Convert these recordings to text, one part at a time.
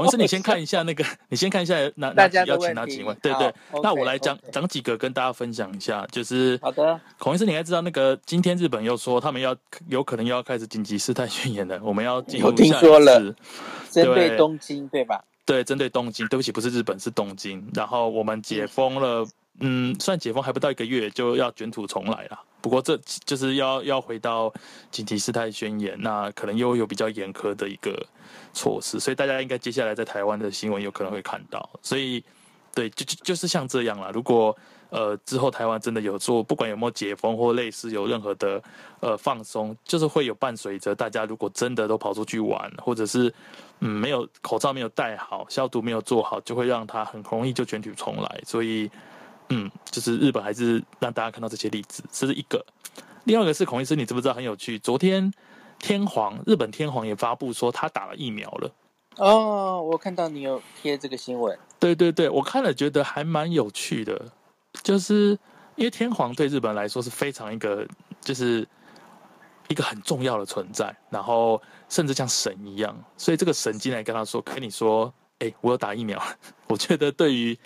洪医生，你先看一下那个，你先看一下哪哪几要请哪几位？对对，那我来讲讲几个跟大家分享一下，就是好的。孔医生，你应该知道那个今天日本又说他们要有可能又要开始紧急事态宣言了，我们要进入下一次。我听说了，针对东京对吧？对，针对东京，对不起，不是日本，是东京。然后我们解封了，嗯，算解封还不到一个月就要卷土重来了。不过这就是要要回到紧急事态宣言，那可能又有比较严苛的一个措施，所以大家应该接下来在台湾的新闻有可能会看到。所以，对，就就就是像这样啦。如果呃之后台湾真的有做，不管有没有解封或类似有任何的呃放松，就是会有伴随着大家如果真的都跑出去玩，或者是嗯没有口罩没有戴好，消毒没有做好，就会让它很容易就卷土重来。所以。嗯，就是日本还是让大家看到这些例子，这是一个。另外一个是孔医师，你知不知道很有趣？昨天天皇日本天皇也发布说他打了疫苗了。哦，我看到你有贴这个新闻。对对对，我看了觉得还蛮有趣的，就是因为天皇对日本来说是非常一个，就是一个很重要的存在，然后甚至像神一样，所以这个神进来跟他说，跟你说，哎，我有打疫苗。我觉得对于。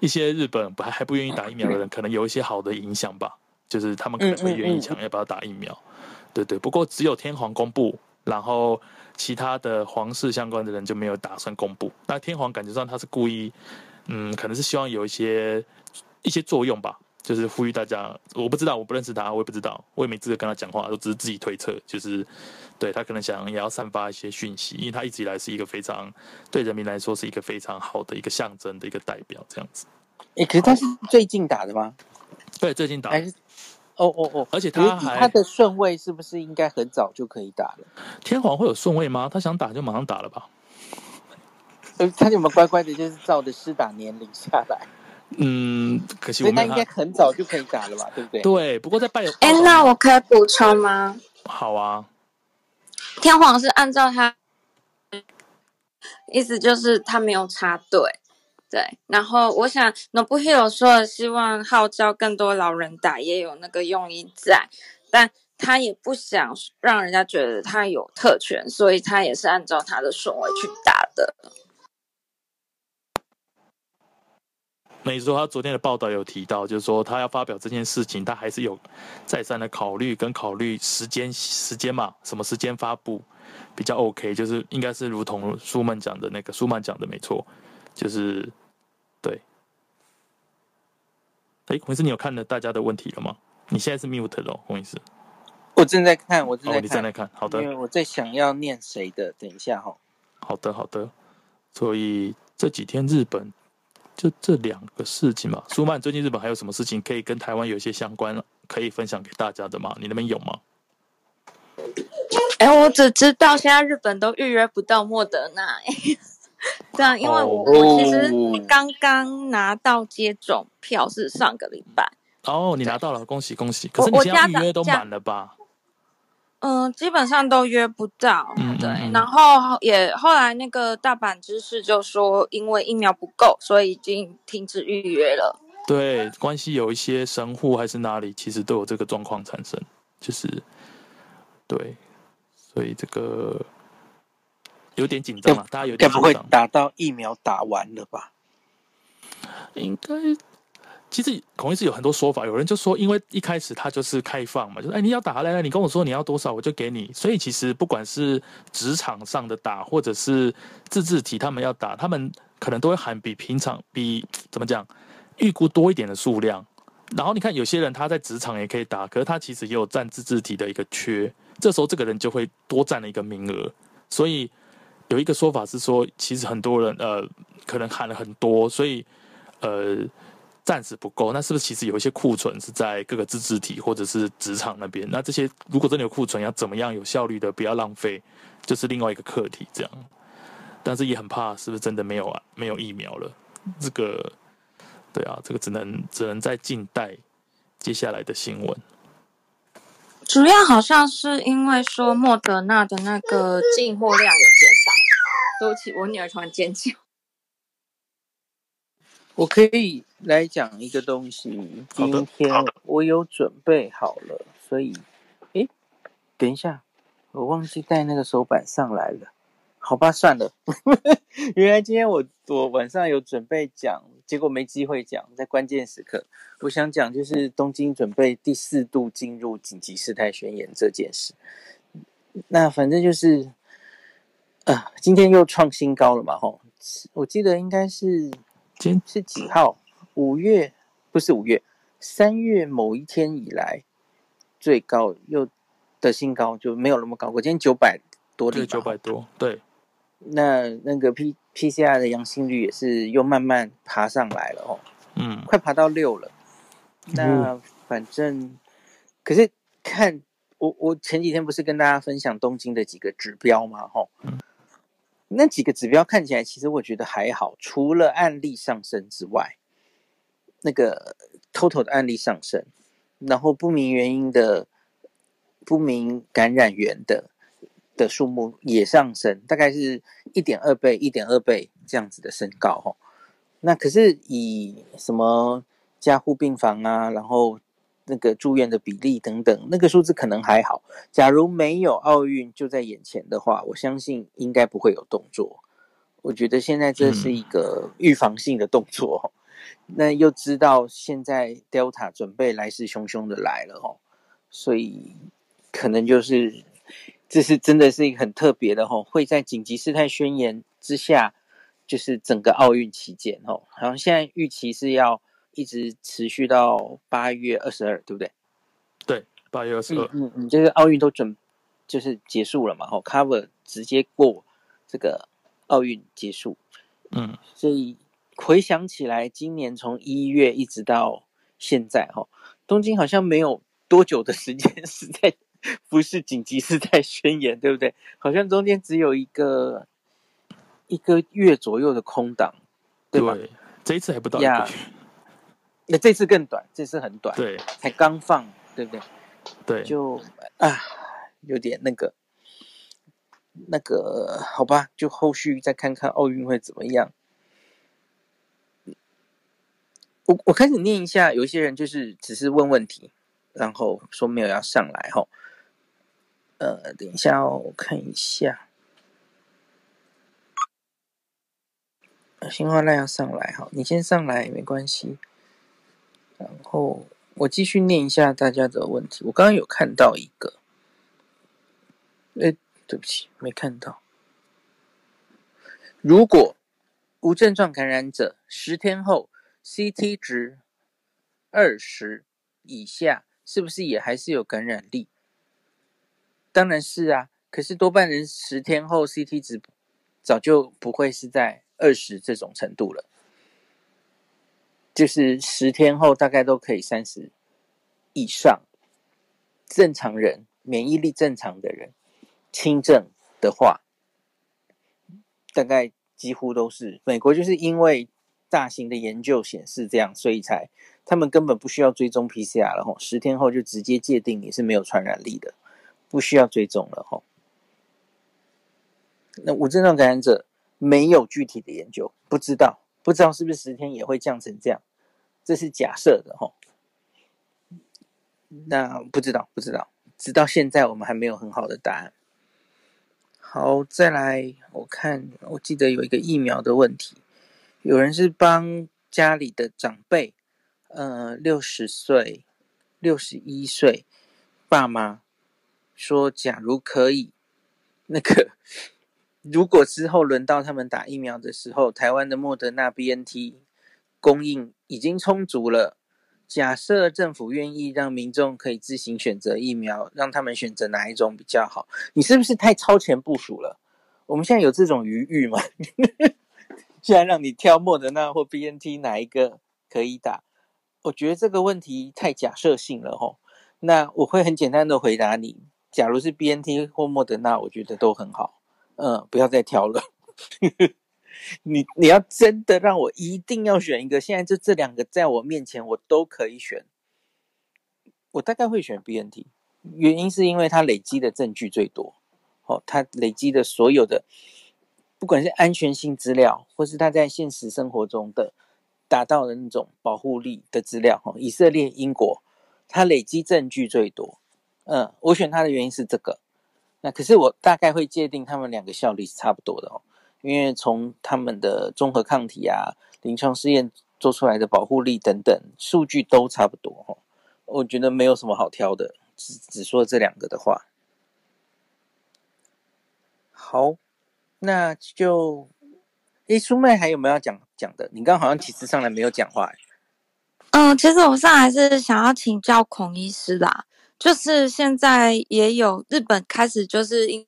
一些日本还还不愿意打疫苗的人，可能有一些好的影响吧，就是他们可能会愿意抢要不要打疫苗，对对。不过只有天皇公布，然后其他的皇室相关的人就没有打算公布。那天皇感觉上他是故意，嗯，可能是希望有一些一些作用吧，就是呼吁大家。我不知道，我不认识他，我也不知道，我也没资格跟他讲话，我只是自己推测，就是对他可能想也要散发一些讯息，因为他一直以来是一个非常对人民来说是一个非常好的一个象征的一个代表，这样子。哎，可是他是最近打的吗？对，最近打的。哦哦哦！而且他还他的顺位是不是应该很早就可以打了？天皇会有顺位吗？他想打就马上打了吧？呃，他有没有乖乖的，就是照着施打年龄下来？嗯，可惜我们那应该很早就可以打了吧？对不对？对，不过在拜有哎，那我可以补充吗？好啊，天皇是按照他意思，就是他没有插队。对，然后我想，Nobuhiro 说希望号召更多老人打，也有那个用意在，但他也不想让人家觉得他有特权，所以他也是按照他的顺位去打的。没错，他昨天的报道有提到，就是说他要发表这件事情，他还是有再三的考虑跟考虑时间时间嘛，什么时间发布比较 OK，就是应该是如同舒曼讲的那个，舒曼讲的没错。就是，对。哎，洪医师，你有看了大家的问题了吗？你现在是 mute 了，洪医师。我正在看，我正在看。哦，你正在看，好的。因为我在想要念谁的，等一下哈、哦。好的，好的。所以这几天日本就这两个事情嘛。舒曼，最近日本还有什么事情可以跟台湾有一些相关，可以分享给大家的吗？你那边有吗？哎，我只知道现在日本都预约不到莫德纳。对啊，因为我、oh. 我其实刚刚拿到接种票是上个礼拜。哦、oh，你拿到了，恭喜恭喜！可是你现在预约都满了吧？嗯，基本上都约不到。嗯，对。然后也后来那个大阪知事就说，因为疫苗不够，所以已经停止预约了。对，关系有一些神户还是哪里，其实都有这个状况产生，就是对，所以这个。有点紧张了，大家有点紧张。该不会打到疫苗打完了吧？应该，其实孔医师有很多说法。有人就说，因为一开始他就是开放嘛，就是哎，你要打来来，你跟我说你要多少，我就给你。所以其实不管是职场上的打，或者是自治体他们要打，他们可能都会喊比平常比怎么讲预估多一点的数量。然后你看有些人他在职场也可以打，可是他其实也有占自治体的一个缺，这时候这个人就会多占了一个名额，所以。有一个说法是说，其实很多人呃可能喊了很多，所以呃暂时不够。那是不是其实有一些库存是在各个自治体或者是职场那边？那这些如果真的有库存，要怎么样有效率的不要浪费，就是另外一个课题。这样，但是也很怕是不是真的没有啊？没有疫苗了？这个对啊，这个只能只能在静待接下来的新闻。主要好像是因为说莫德纳的那个进货量有减少。对不起，我女儿突然尖叫。我可以来讲一个东西。今天我有准备好了，所以，哎，等一下，我忘记带那个手板上来了。好吧，算了。原来今天我我晚上有准备讲，结果没机会讲，在关键时刻，我想讲就是东京准备第四度进入紧急事态宣言这件事。那反正就是，呃，今天又创新高了嘛，吼，我记得应该是今是几号？五月不是五月，三月某一天以来最高又的新高就没有那么高过，今天九百多例，九百多，对。那那个 P P C R 的阳性率也是又慢慢爬上来了哦，嗯，快爬到六了。那反正，嗯、可是看我我前几天不是跟大家分享东京的几个指标吗？那几个指标看起来其实我觉得还好，除了案例上升之外，那个 total 的案例上升，然后不明原因的不明感染源的。的数目也上升，大概是一点二倍、一点二倍这样子的升高哈。那可是以什么加护病房啊，然后那个住院的比例等等，那个数字可能还好。假如没有奥运就在眼前的话，我相信应该不会有动作。我觉得现在这是一个预防性的动作。嗯、那又知道现在 Delta 准备来势汹汹的来了哦，所以可能就是。这是真的是一个很特别的吼，会在紧急事态宣言之下，就是整个奥运期间吼，好像现在预期是要一直持续到八月二十二，对不对？对，八月二十二。嗯嗯，就是奥运都准就是结束了嘛，吼，cover 直接过这个奥运结束。嗯，所以回想起来，今年从一月一直到现在，吼，东京好像没有多久的时间 是在。不是紧急事态宣言，对不对？好像中间只有一个一个月左右的空档，对吧？对，这一次还不到一个月。那这次更短，这次很短，对，才刚放，对不对？对，就啊，有点那个那个，好吧，就后续再看看奥运会怎么样。我我开始念一下，有一些人就是只是问问题，然后说没有要上来，哈。呃，等一下哦，我看一下。新花赖要上来哈，你先上来没关系。然后我继续念一下大家的问题。我刚刚有看到一个，哎，对不起，没看到。如果无症状感染者十天后 CT 值二十以下，是不是也还是有感染力？当然是啊，可是多半人十天后 CT 值早就不会是在二十这种程度了，就是十天后大概都可以三十以上。正常人免疫力正常的人，轻症的话，大概几乎都是。美国就是因为大型的研究显示这样，所以才他们根本不需要追踪 PCR 了吼，十天后就直接界定你是没有传染力的。不需要追踪了哈。那无症状感染者没有具体的研究，不知道不知道是不是十天也会降成这样，这是假设的哈。那不知道不知道，直到现在我们还没有很好的答案。好，再来我看，我记得有一个疫苗的问题，有人是帮家里的长辈，呃，六十岁、六十一岁爸妈。说，假如可以，那个如果之后轮到他们打疫苗的时候，台湾的莫德纳 BNT 供应已经充足了。假设政府愿意让民众可以自行选择疫苗，让他们选择哪一种比较好？你是不是太超前部署了？我们现在有这种余裕吗？现在让你挑莫德纳或 BNT 哪一个可以打？我觉得这个问题太假设性了吼。那我会很简单的回答你。假如是 BNT 或莫德纳，我觉得都很好。嗯，不要再挑了。你你要真的让我一定要选一个，现在就这两个在我面前，我都可以选。我大概会选 BNT，原因是因为它累积的证据最多。哦，它累积的所有的，不管是安全性资料，或是它在现实生活中的达到的那种保护力的资料，哈，以色列、英国，它累积证据最多。嗯，我选它的原因是这个。那可是我大概会界定他们两个效力是差不多的哦，因为从他们的综合抗体啊、临床试验做出来的保护力等等数据都差不多哦，我觉得没有什么好挑的，只只说这两个的话。好，那就，诶，苏妹还有没有要讲讲的？你刚好像其实上来没有讲话。嗯，其实我上来是想要请教孔医师啦，就是现在也有日本开始就是因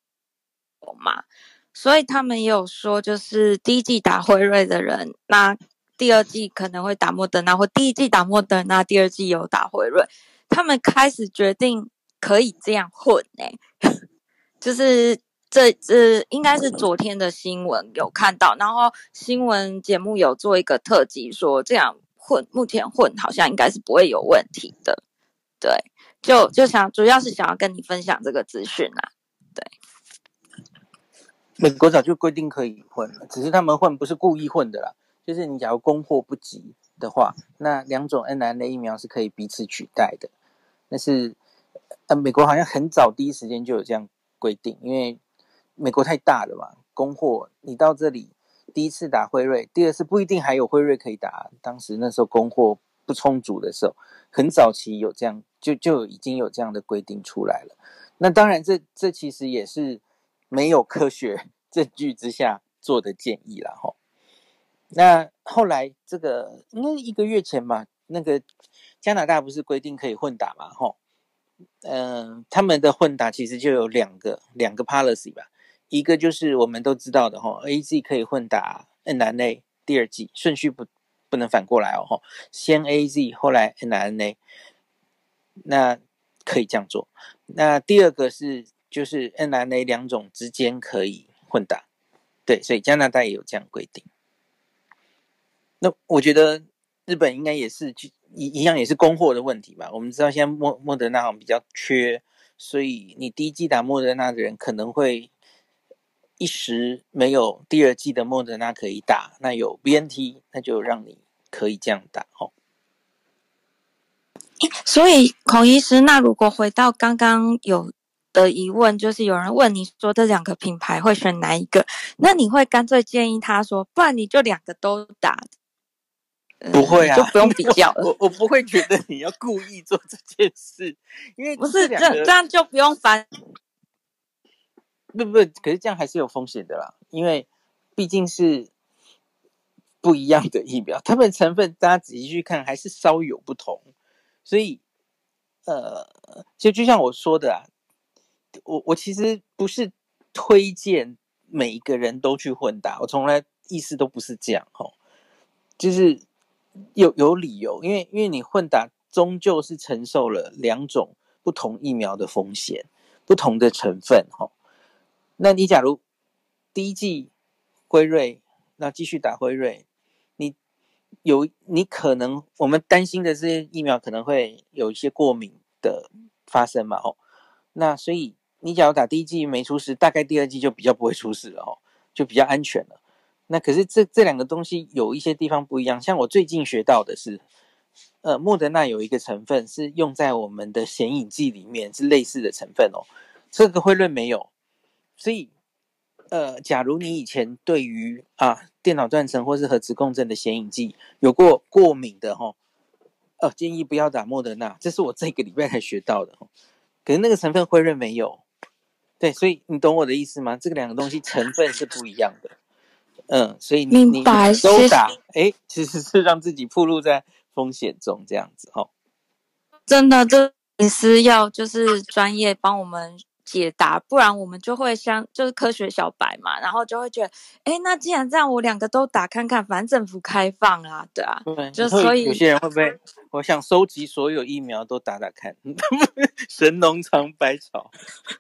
嘛，所以他们也有说，就是第一季打辉瑞的人，那第二季可能会打莫德纳，或第一季打莫德纳，第二季有打辉瑞，他们开始决定可以这样混呢、就是。这这应该是昨天的新闻有看到，然后新闻节目有做一个特辑，说这样混，目前混好像应该是不会有问题的。对，就就想主要是想要跟你分享这个资讯啦。对，美国早就规定可以混了，只是他们混不是故意混的啦，就是你假如供货不及的话，那两种 mRNA 疫苗是可以彼此取代的。但是呃，美国好像很早第一时间就有这样规定，因为。美国太大了嘛，供货你到这里第一次打辉瑞，第二次不一定还有辉瑞可以打。当时那时候供货不充足的时候，很早期有这样，就就已经有这样的规定出来了。那当然这，这其实也是没有科学证据之下做的建议了哈。那后来这个应该一个月前吧，那个加拿大不是规定可以混打嘛？哈，嗯，他们的混打其实就有两个两个 policy 吧。一个就是我们都知道的哈，AZ 可以混打 mRNA 第二季，顺序不不能反过来哦，先 AZ 后来 n R N A，那可以这样做。那第二个是就是 N N A 两种之间可以混打，对，所以加拿大也有这样规定。那我觉得日本应该也是一一样也是供货的问题吧。我们知道现在莫莫德纳好像比较缺，所以你第一剂打莫德纳的人可能会。一时没有第二季的莫德纳可以打，那有 BNT，那就让你可以这样打哦。所以孔医师，那如果回到刚刚有的疑问，就是有人问你说这两个品牌会选哪一个？那你会干脆建议他说，不然你就两个都打。不会啊，就不用比较 我，我不会觉得你要故意做这件事，因为不是这这样就不用烦。不不，可是这样还是有风险的啦，因为毕竟是不一样的疫苗，它们成分大家仔细去看还是稍有不同，所以呃，就就像我说的啊，我我其实不是推荐每一个人都去混打，我从来意思都不是这样吼，就是有有理由，因为因为你混打终究是承受了两种不同疫苗的风险，不同的成分吼。那你假如第一剂辉瑞，那继续打辉瑞，你有你可能我们担心的这些疫苗可能会有一些过敏的发生嘛？哦，那所以你假如打第一剂没出事，大概第二剂就比较不会出事了哦，就比较安全了。那可是这这两个东西有一些地方不一样，像我最近学到的是，呃，莫德纳有一个成分是用在我们的显影剂里面，是类似的成分哦，这个辉瑞没有。所以，呃，假如你以前对于啊电脑断层或是核磁共振的显影剂有过过敏的哈，呃，建议不要打莫德纳，这是我这个礼拜才学到的。可是那个成分辉瑞没有，对，所以你懂我的意思吗？这个两个东西成分是不一样的。嗯，所以你你都打，哎，其实是让自己暴露在风险中，这样子哈。真的，这你是要就是专业帮我们。解答，不然我们就会像就是科学小白嘛，然后就会觉得，哎，那既然这样，我两个都打看看，反正政府开放啊，对啊，对，就所以有些人会不会，我想收集所有疫苗都打打看，神农尝百草，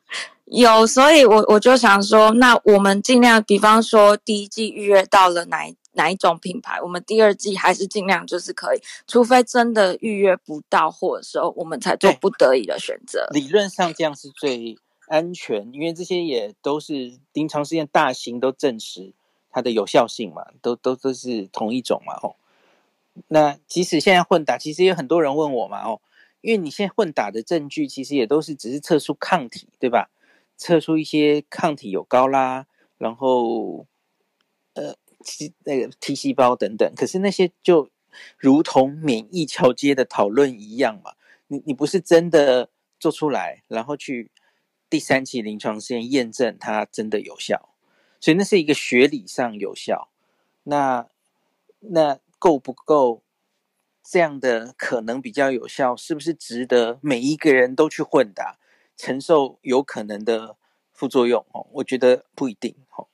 有，所以我我就想说，那我们尽量，比方说第一季预约到了哪哪一种品牌，我们第二季还是尽量就是可以，除非真的预约不到货的时候，我们才做不得已的选择。理论上这样是最。安全，因为这些也都是临床试验大型都证实它的有效性嘛，都都都是同一种嘛，哦。那即使现在混打，其实也有很多人问我嘛，哦，因为你现在混打的证据其实也都是只是测出抗体，对吧？测出一些抗体有高啦，然后呃，那个 T 细胞等等，可是那些就如同免疫桥接的讨论一样嘛，你你不是真的做出来，然后去第三期临床试验验证它真的有效，所以那是一个学理上有效，那那够不够？这样的可能比较有效，是不是值得每一个人都去混搭，承受有可能的副作用？哦，我觉得不一定。哦，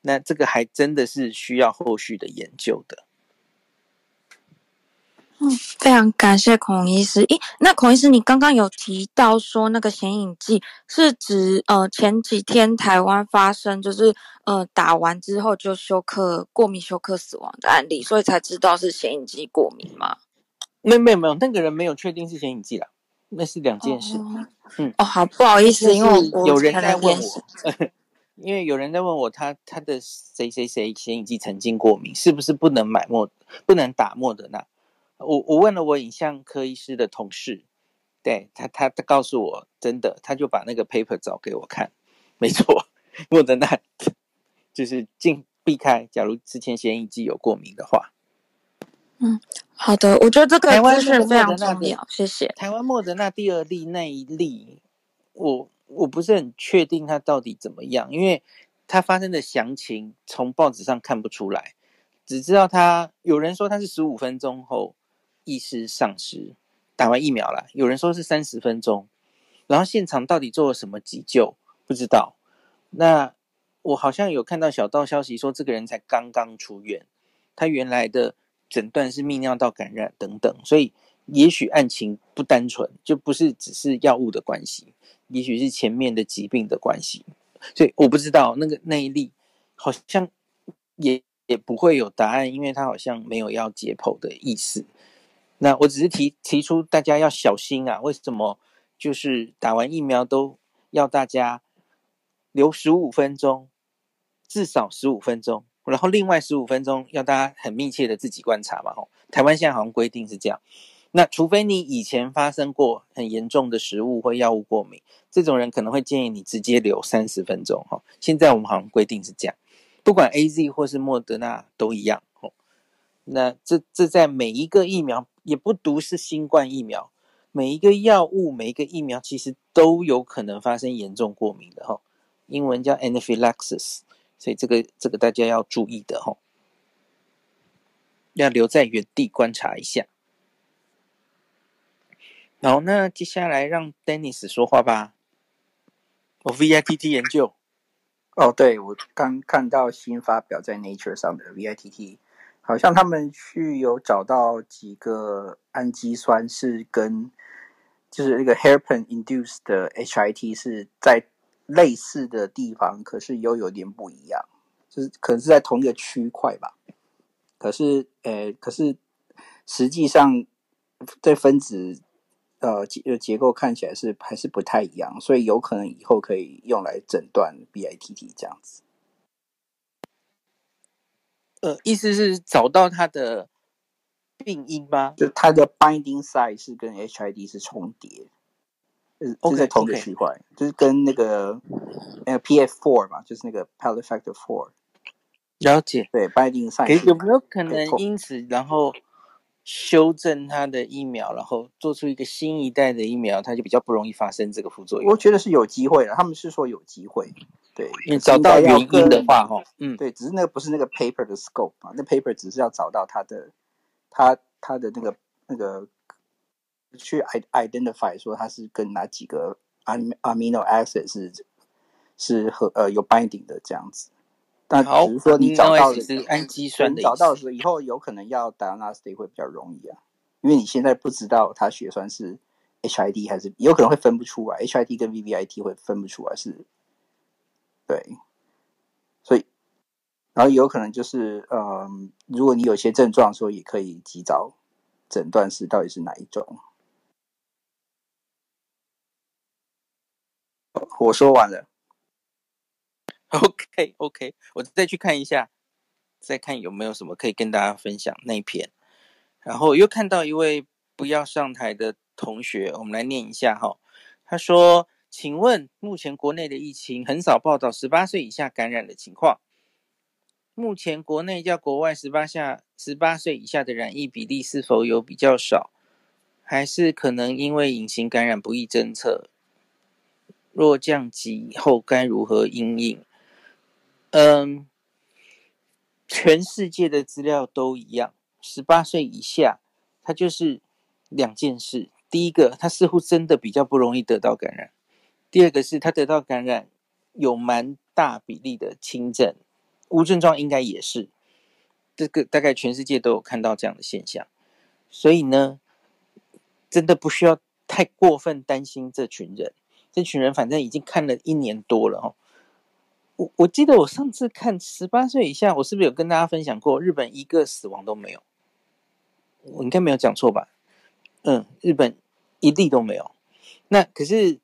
那这个还真的是需要后续的研究的。嗯，非常感谢孔医师。咦，那孔医师，你刚刚有提到说那个显影剂是指呃前几天台湾发生就是呃打完之后就休克过敏休克死亡的案例，所以才知道是显影剂过敏吗？没有没有没有，那个人没有确定是显影剂啦，那是两件事。哦嗯，哦，好，不好意思，因为有人在问我，因为有人在问我他他的谁谁谁显影剂曾经过敏，是不是不能买莫不能打莫德纳？我我问了我影像科医师的同事，对他他他告诉我真的，他就把那个 paper 找给我看，没错，莫德纳就是尽避开，假如之前显影剂有过敏的话。嗯，好的，我觉得这个资讯非常重要，谢谢。台湾莫德纳第二例那一例，我我不是很确定它到底怎么样，因为它发生的详情从报纸上看不出来，只知道它有人说它是十五分钟后意识丧失，打完疫苗了；有人说是三十分钟，然后现场到底做了什么急救不知道。那我好像有看到小道消息说，这个人才刚刚出院，他原来的。诊断是泌尿道感染等等，所以也许案情不单纯，就不是只是药物的关系，也许是前面的疾病的关系，所以我不知道那个那一例好像也也不会有答案，因为他好像没有要解剖的意思。那我只是提提出大家要小心啊，为什么就是打完疫苗都要大家留十五分钟，至少十五分钟。然后另外十五分钟要大家很密切的自己观察嘛，吼，台湾现在好像规定是这样。那除非你以前发生过很严重的食物或药物过敏，这种人可能会建议你直接留三十分钟，哈。现在我们好像规定是这样，不管 AZ 或是莫德纳都一样，那这这在每一个疫苗也不独是新冠疫苗，每一个药物每一个疫苗其实都有可能发生严重过敏的，哈。英文叫 anaphylaxis。所以这个这个大家要注意的吼，要留在原地观察一下。好，那接下来让 Dennis 说话吧。我 VITT 研究。哦，对，我刚看到新发表在 Nature 上的 VITT，好像他们去有找到几个氨基酸是跟就是那个 hairpin induced 的 HIT 是在。类似的地方，可是又有点不一样，就是可能是在同一个区块吧。可是，呃，可是实际上，这分子呃结结构看起来是还是不太一样，所以有可能以后可以用来诊断 BITT 这样子。呃，意思是找到它的病因吗？就它的 binding site 是跟 HID 是重叠。就是在同一个区块，okay, okay. 就是跟那个那个 PF four 嘛，就是那个 pallet factor four。了解，对，binding site。可有没有可能因此然后修正它的疫苗，然后做出一个新一代的疫苗，它就比较不容易发生这个副作用？我觉得是有机会的，他们是说有机会。对，你找到原因的话，哈，嗯，对，只是那个不是那个 paper 的 scope 啊，那 paper 只是要找到它的，它它的那个那个。去 identify 说它是跟哪几个 amino acid 是是和呃有 binding 的这样子，但只是说你找到的是氨基酸的，找到的时候以后有可能要 diagnostic 会比较容易啊，因为你现在不知道它血栓是 HID 还是有可能会分不出来，HID 跟 VVIT 会分不出来是，对，所以然后有可能就是嗯，如果你有些症状所以，也可以及早诊断是到底是哪一种。我说完了。OK OK，我再去看一下，再看有没有什么可以跟大家分享那一篇。然后又看到一位不要上台的同学，我们来念一下哈。他说：“请问目前国内的疫情很少报道十八岁以下感染的情况。目前国内较国外十八下十八岁以下的染疫比例是否有比较少？还是可能因为隐形感染不易侦测？若降级后该如何应应？嗯，全世界的资料都一样，十八岁以下，它就是两件事。第一个，他似乎真的比较不容易得到感染；第二个是，他得到感染有蛮大比例的轻症。无症状应该也是，这个大概全世界都有看到这样的现象，所以呢，真的不需要太过分担心这群人。这群人反正已经看了一年多了哦。我我记得我上次看十八岁以下，我是不是有跟大家分享过？日本一个死亡都没有，我应该没有讲错吧？嗯，日本一例都没有。那可是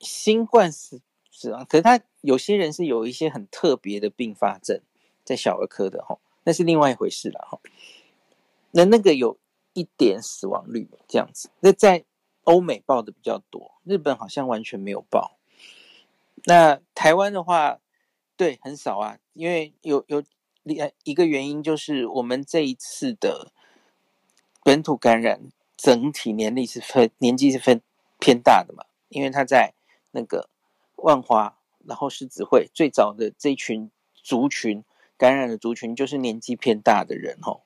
新冠死死亡，可是他。有些人是有一些很特别的并发症，在小儿科的哈，那是另外一回事了哈。那那个有一点死亡率这样子，那在欧美报的比较多，日本好像完全没有报。那台湾的话，对，很少啊，因为有有一个原因就是我们这一次的本土感染整体年龄是分年纪是分偏大的嘛，因为他在那个万华。然后狮子会最早的这群族群感染的族群就是年纪偏大的人哦，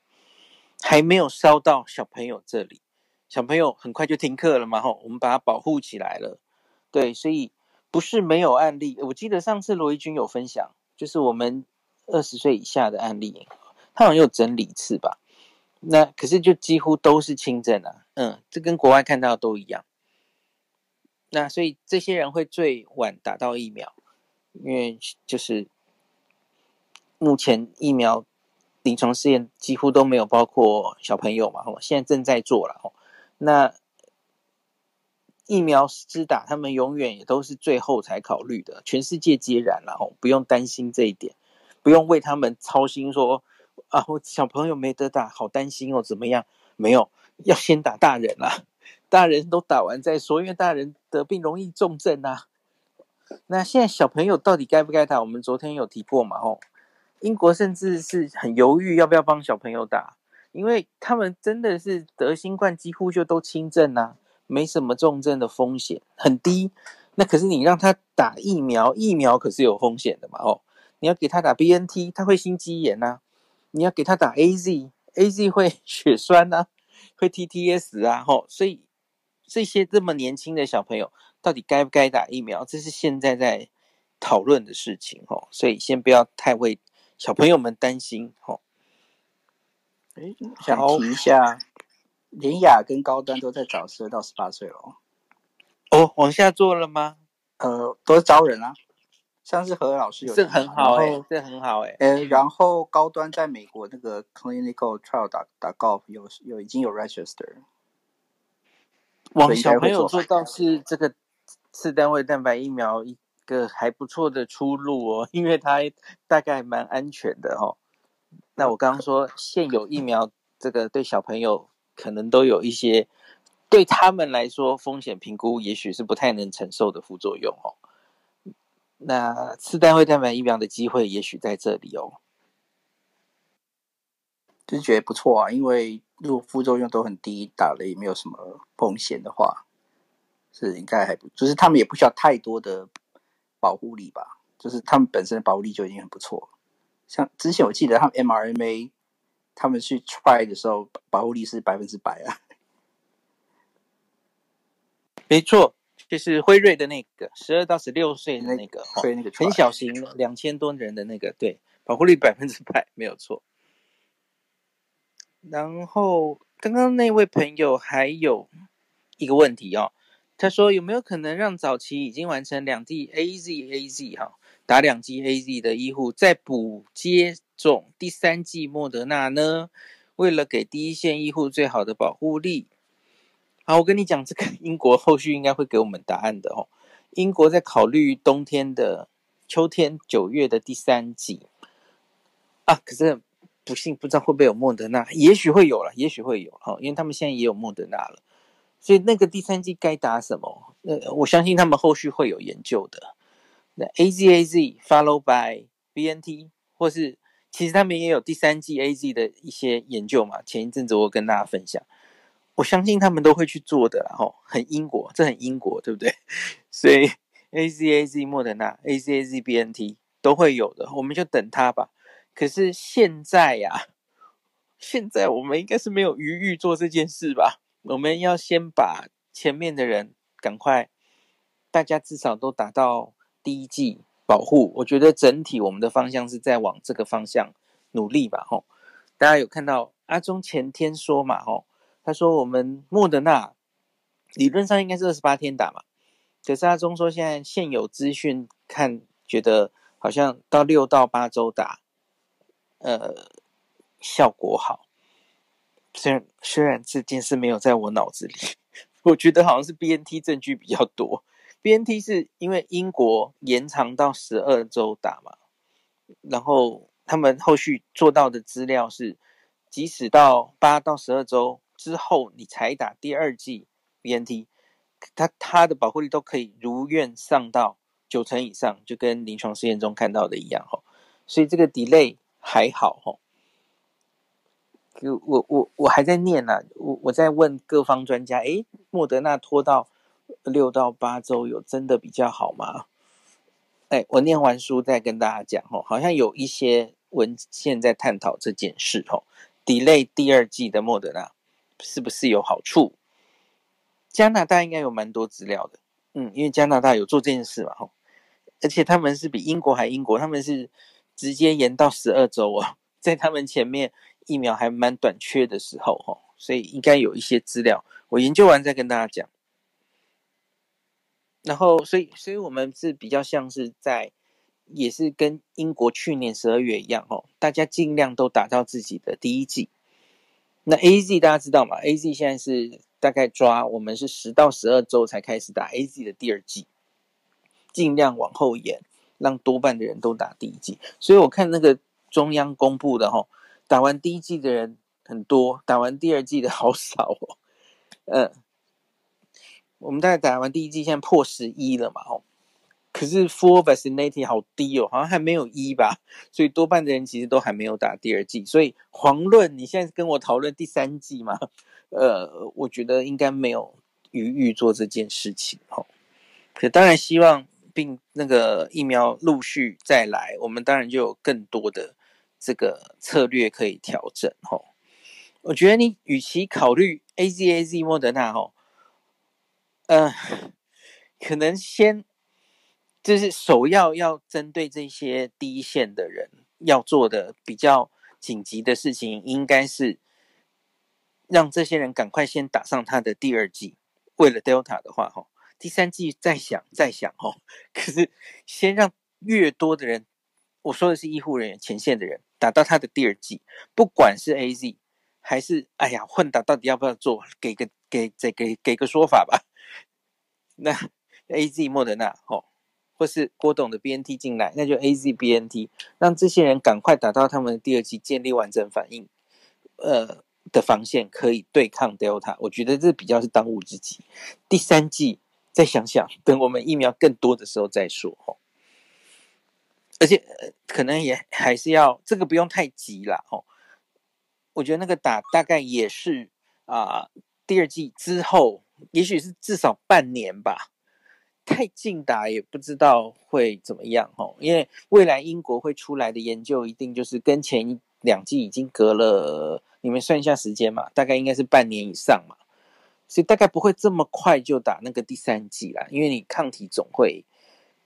还没有烧到小朋友这里，小朋友很快就停课了嘛吼，我们把它保护起来了，对，所以不是没有案例。我记得上次罗一军有分享，就是我们二十岁以下的案例，他好像有整理一次吧，那可是就几乎都是轻症啊，嗯，这跟国外看到的都一样，那所以这些人会最晚打到疫苗。因为就是目前疫苗临床试验几乎都没有包括小朋友嘛，哦，现在正在做了，哦，那疫苗施打他们永远也都是最后才考虑的，全世界皆然了，吼，不用担心这一点，不用为他们操心说啊，我小朋友没得打，好担心哦，怎么样？没有，要先打大人啦，大人都打完再说，因为大人得病容易重症啊。那现在小朋友到底该不该打？我们昨天有提过嘛？吼，英国甚至是很犹豫要不要帮小朋友打，因为他们真的是得新冠几乎就都轻症呐、啊，没什么重症的风险很低。那可是你让他打疫苗，疫苗可是有风险的嘛？哦，你要给他打 BNT，他会心肌炎呐、啊；你要给他打 AZ，AZ 会 血栓呐、啊，会 TTS 啊，吼，所以这些这么年轻的小朋友。到底该不该打疫苗？这是现在在讨论的事情哦，所以先不要太为小朋友们担心哦。哎，想提一下，联亚跟高端都在找十二到十八岁了。哦，往下做了吗？呃，都是招人啊。上次何老师有这很好哎，这很好哎。呃，然后高端在美国那个 clinical trial 打打 golf 有有已经有 register。往小朋友做倒是这个。次单位蛋白疫苗一个还不错的出路哦，因为它大概蛮安全的哦。那我刚刚说现有疫苗这个对小朋友可能都有一些对他们来说风险评估也许是不太能承受的副作用哦。那次单位蛋白疫苗的机会也许在这里哦，就是觉得不错啊，因为如果副作用都很低，打了也没有什么风险的话。是应该还不，就是他们也不需要太多的保护力吧，就是他们本身的保护力就已经很不错。像之前我记得他们 mRNA，他们去 try 的时候，保护力是百分之百啊。没错，就是辉瑞的那个十二到十六岁的那个，很小型，两千多人的那个，对，保护率百分之百没有错。然后刚刚那位朋友还有一个问题哦。他说：“有没有可能让早期已经完成两地 AZ AZ 哈打两剂 AZ 的医护再补接种第三剂莫德纳呢？为了给第一线医护最好的保护力。”好，我跟你讲，这个英国后续应该会给我们答案的哦。英国在考虑冬天的秋天九月的第三季啊，可是不幸不知道会不会有莫德纳，也许会有了，也许会有哈，因为他们现在也有莫德纳了。所以那个第三季该打什么？呃，我相信他们后续会有研究的。那 A Z A Z follow by B N T，或是其实他们也有第三剂 A Z 的一些研究嘛。前一阵子我跟大家分享，我相信他们都会去做的啦，吼，很英国，这很英国，对不对？所以 A Z A Z 莫德纳，A Z A Z B N T 都会有的，我们就等它吧。可是现在呀、现在我们应该是没有余裕做这件事吧？我们要先把前面的人赶快，大家至少都达到第一剂保护。我觉得整体我们的方向是在往这个方向努力吧。吼，大家有看到阿中前天说嘛？吼，他说我们莫德纳理论上应该是二十八天打嘛，可是阿中说现在现有资讯看，觉得好像到六到八周打，呃，效果好。虽然虽然这件事没有在我脑子里，我觉得好像是 BNT 证据比较多。BNT 是因为英国延长到十二周打嘛，然后他们后续做到的资料是，即使到八到十二周之后你才打第二剂 BNT，它它的保护力都可以如愿上到九成以上，就跟临床试验中看到的一样哈。所以这个 delay 还好哈。我我我还在念呢、啊，我我在问各方专家，诶，莫德纳拖到六到八周有真的比较好吗？哎，我念完书再跟大家讲哦，好像有一些文献在探讨这件事哦，delay 第二季的莫德纳是不是有好处？加拿大应该有蛮多资料的，嗯，因为加拿大有做这件事嘛，吼，而且他们是比英国还英国，他们是直接延到十二周哦，在他们前面。疫苗还蛮短缺的时候，吼，所以应该有一些资料，我研究完再跟大家讲。然后，所以，所以我们是比较像是在，也是跟英国去年十二月一样，哦，大家尽量都打到自己的第一剂。那 AZ 大家知道吗？AZ 现在是大概抓我们是十到十二周才开始打 AZ 的第二剂，尽量往后延，让多半的人都打第一剂。所以我看那个中央公布的，吼。打完第一剂的人很多，打完第二剂的 好少哦。嗯，我们大概打完第一剂，现在破十一了嘛，哦。可是 full vaccinate 好低哦，好像还没有一吧。所以多半的人其实都还没有打第二剂。所以遑论你现在跟我讨论第三剂嘛，呃，我觉得应该没有余裕做这件事情哦。可当然希望并那个疫苗陆续再来，我们当然就有更多的。这个策略可以调整吼，我觉得你与其考虑 A Z A Z 莫德纳吼，呃，可能先就是首要要针对这些第一线的人要做的比较紧急的事情，应该是让这些人赶快先打上他的第二剂。为了 Delta 的话哈，第三剂再想再想吼，可是先让越多的人，我说的是医护人员前线的人。打到他的第二剂，不管是 AZ 还是哎呀混打，到底要不要做？给个给再给给个说法吧。那 AZ 莫德纳哦，或是郭董的 BNT 进来，那就 AZ BNT，让这些人赶快打到他们的第二季，建立完整反应，呃的防线，可以对抗 Delta。我觉得这比较是当务之急。第三季再想想，等我们疫苗更多的时候再说哦。而且可能也还是要这个不用太急啦哦，我觉得那个打大概也是啊、第二季之后，也许是至少半年吧。太近打也不知道会怎么样哦，因为未来英国会出来的研究一定就是跟前一两季已经隔了，你们算一下时间嘛，大概应该是半年以上嘛，所以大概不会这么快就打那个第三季啦，因为你抗体总会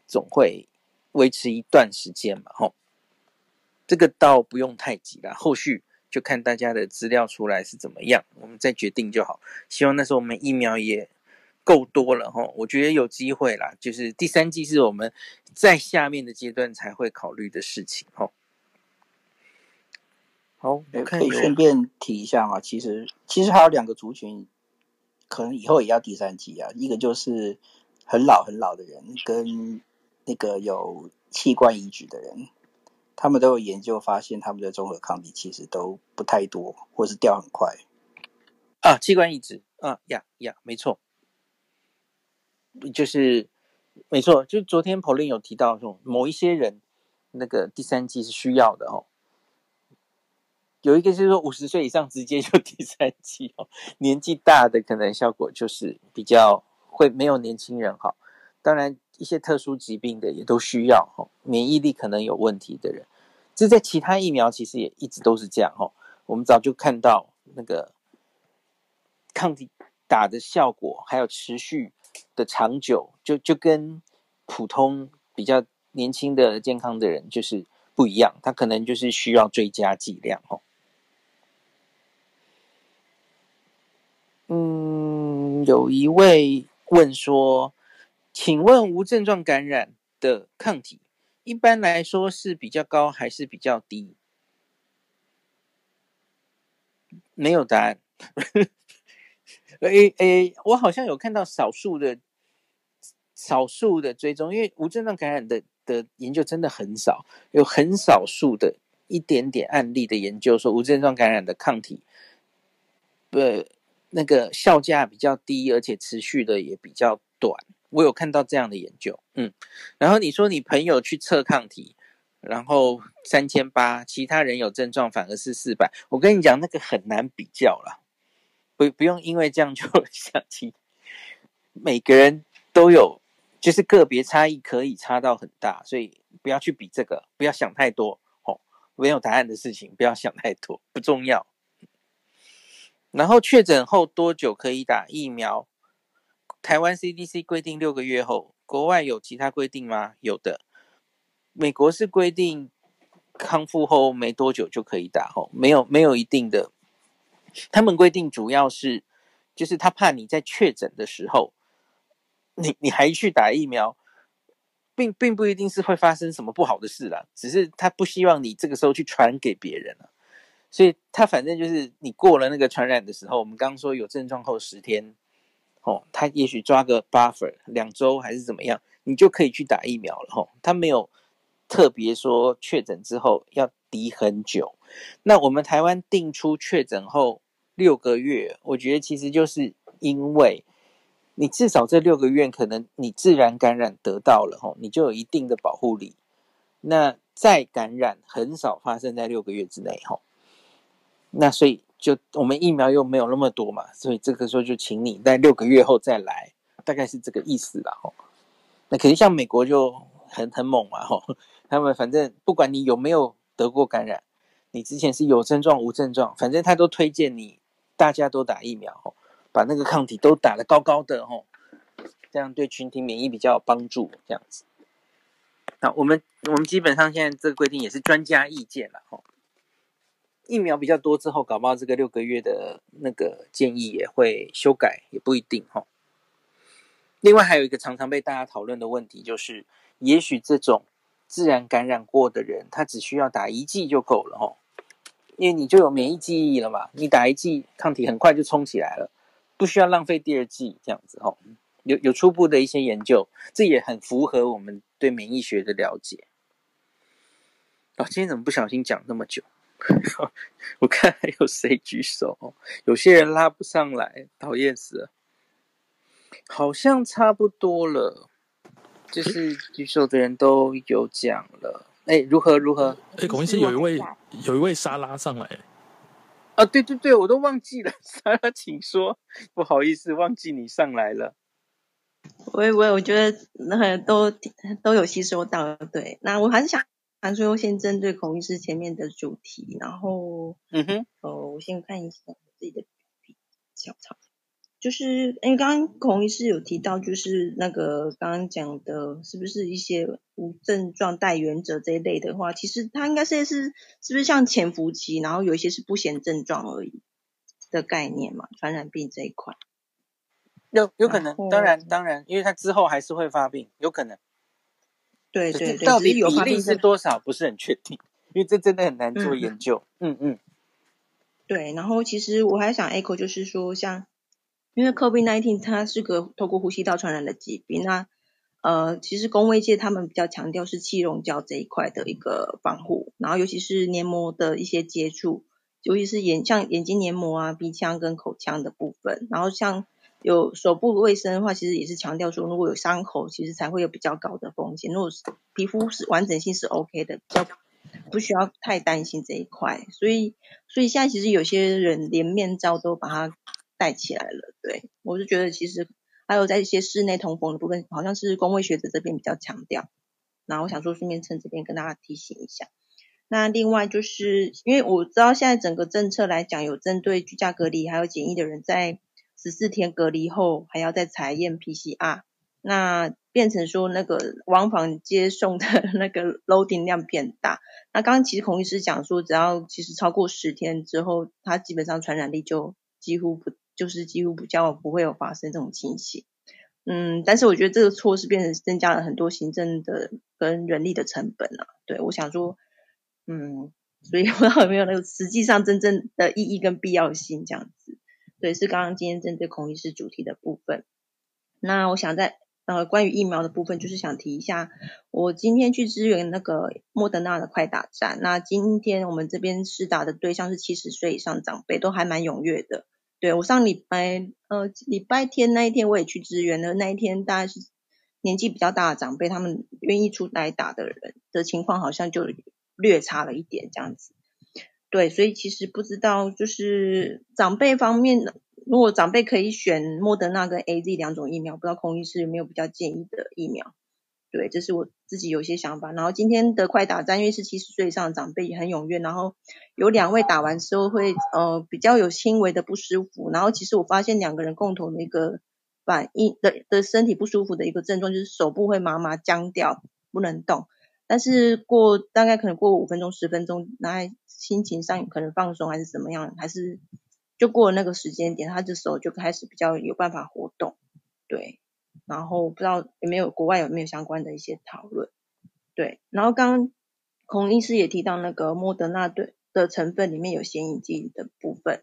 总会。维持一段时间嘛，吼，这个倒不用太急啦，后续就看大家的资料出来是怎么样，我们再决定就好。希望那时候我们疫苗也够多了，吼，我觉得有机会啦。就是第三季是我们在下面的阶段才会考虑的事情，吼。好，我可以顺便提一下嘛，其实其实还有两个族群，可能以后也要第三季啊，一个就是很老很老的人跟。那个有器官移植的人，他们都有研究发现，他们的综合抗体其实都不太多，或是掉很快。啊，器官移植，啊呀呀，没错。就是没错，就昨天 Pauline 有提到说，某一些人那个第三剂是需要的哦。有一个就是说五十岁以上直接就 第三剂哦，年纪大的可能效果就是比较会没有年轻人好。当然一些特殊疾病的也都需要哦，免疫力可能有问题的人，这在其他疫苗其实也一直都是这样哦。我们早就看到那个抗体打的效果，还有持续的长久，就就跟普通比较年轻的健康的人就是不一样，他可能就是需要追加剂量哦。嗯，有一位问说，请问无症状感染的抗体一般来说是比较高还是比较低？没有答案。诶诶，我好像有看到少数的少数的追踪，因为无症状感染的的研究真的很少，有很少数的一点点案例的研究说无症状感染的抗体，呃。那个效价比较低，而且持续的也比较短。我有看到这样的研究，嗯。然后你说你朋友去测抗体，然后三千八，其他人有症状反而是四百。我跟你讲，那个很难比较啦，不不用因为这样就 想起。每个人都有，就是个别差异可以差到很大，所以不要去比这个，不要想太多哦。没有答案的事情，不要想太多，不重要。然后确诊后多久可以打疫苗？台湾 CDC 规定六个月后，国外有其他规定吗？有的，美国是规定康复后没多久就可以打，吼，没有没有一定的。他们规定主要是，就是他怕你在确诊的时候，你你还去打疫苗，并并不一定是会发生什么不好的事啦，只是他不希望你这个时候去传给别人了。所以他反正就是你过了那个传染的时候，我们刚刚说有症状后十天，哦，他也许抓个 buffer 两周还是怎么样，你就可以去打疫苗了，吼。他没有特别说确诊之后要抵很久。那我们台湾定出确诊后六个月，我觉得其实就是因为你至少这六个月可能你自然感染得到了，吼，你就有一定的保护力。那再感染很少发生在六个月之内，吼。那所以就我们疫苗又没有那么多嘛，所以这个时候就请你在六个月后再来，大概是这个意思啦吼。那肯定像美国就很很猛嘛吼，他们反正不管你有没有得过感染，你之前是有症状无症状，反正他都推荐你大家都打疫苗吼，把那个抗体都打得高高的吼，这样对群体免疫比较有帮助这样子。那我们我们基本上现在这个规定也是专家意见了吼。疫苗比较多之后，搞不好这个六个月的那个建议也会修改，也不一定哈。另外还有一个常常被大家讨论的问题，就是也许这种自然感染过的人，他只需要打一剂就够了哈，因为你就有免疫记忆了嘛，你打一剂抗体很快就冲起来了，不需要浪费第二剂这样子哈。有有初步的一些研究，这也很符合我们对免疫学的了解。哦，今天怎么不小心讲那么久？我看还有谁举手？有些人拉不上来，讨厌死了。好像差不多了，就是举手的人都有讲了。哎，如何如何？哎，孔医师有一位有一位莎拉上来。啊，对对对，我都忘记了。莎拉，请说。不好意思，忘记你上来了。我我我觉得那个都都有吸收到，对。那我还是想。还是优先针对孔医师前面的主题，然后，嗯哼，呃，我先看一下我自己的比较长，就是，因为刚刚孔医师有提到，就是那个刚刚讲的，是不是一些无症状带原者这一类的话，其实它应该是是是不是像潜伏期，然后有一些是不显症状而已的概念嘛？传染病这一块，有有可能，当然当然，因为它之后还是会发病，有可能。对对对，到底比例是多少不是很确定，因为这真的很难做研究。嗯嗯。对，然后其实我还想 echo 就是说，像因为 COVID-19 它是个透过呼吸道传染的疾病，那呃，其实公卫界他们比较强调是气溶胶这一块的一个防护，然后尤其是黏膜的一些接触，尤其是眼像眼睛黏膜啊、鼻腔跟口腔的部分，然后像有手部卫生的话，其实也是强调说，如果有伤口，其实才会有比较高的风险。如果是皮肤是完整性是 OK 的，比较不需要太担心这一块。所以，所以现在其实有些人连面罩都把它戴起来了。对，我就觉得其实还有在一些室内通风的部分，好像是工位学者这边比较强调。那我想说，顺便趁这边跟大家提醒一下。那另外就是因为我知道现在整个政策来讲，有针对居家隔离还有检疫的人在。十四天隔离后还要再采验 PCR，那变成说那个往返接送的 那个 loading 量变大。那刚刚其实孔医师讲说，只要其实超过十天之后，它基本上传染力就几乎不，就是几乎不叫不会有发生这种情形。嗯，但是我觉得这个措施变成增加了很多行政的跟人力的成本啊。对，我想说，嗯，所以我 没有那个实际上真正的意义跟必要性这样子。对，是刚刚今天针对孔医师主题的部分。那我想在呃关于疫苗的部分，就是想提一下，我今天去支援那个莫德纳的快打站。那今天我们这边施打的对象是七十岁以上长辈，都还蛮踊跃的。对，我上礼拜呃礼拜天那一天我也去支援了，那一天大概是年纪比较大的长辈，他们愿意出来打的人的情况好像就略差了一点这样子。对，所以其实不知道，就是长辈方面，如果长辈可以选莫德纳跟 AZ 两种疫苗，不知道孔医师有没有比较建议的疫苗？对，这是我自己有些想法。然后今天的快打站，因为是七十岁以上的长辈也很踊跃，然后有两位打完之后会呃比较有轻微的不舒服，然后其实我发现两个人共同的一个反应的的身体不舒服的一个症状就是手部会麻麻僵掉，不能动。但是过大概可能过五分钟十分钟，那心情上可能放松还是怎么样，还是就过了那个时间点，他的手就开始比较有办法活动，对。然后不知道有没有国外有没有相关的一些讨论，对。然后刚刚孔医师也提到那个莫德纳对的成分里面有显影剂的部分。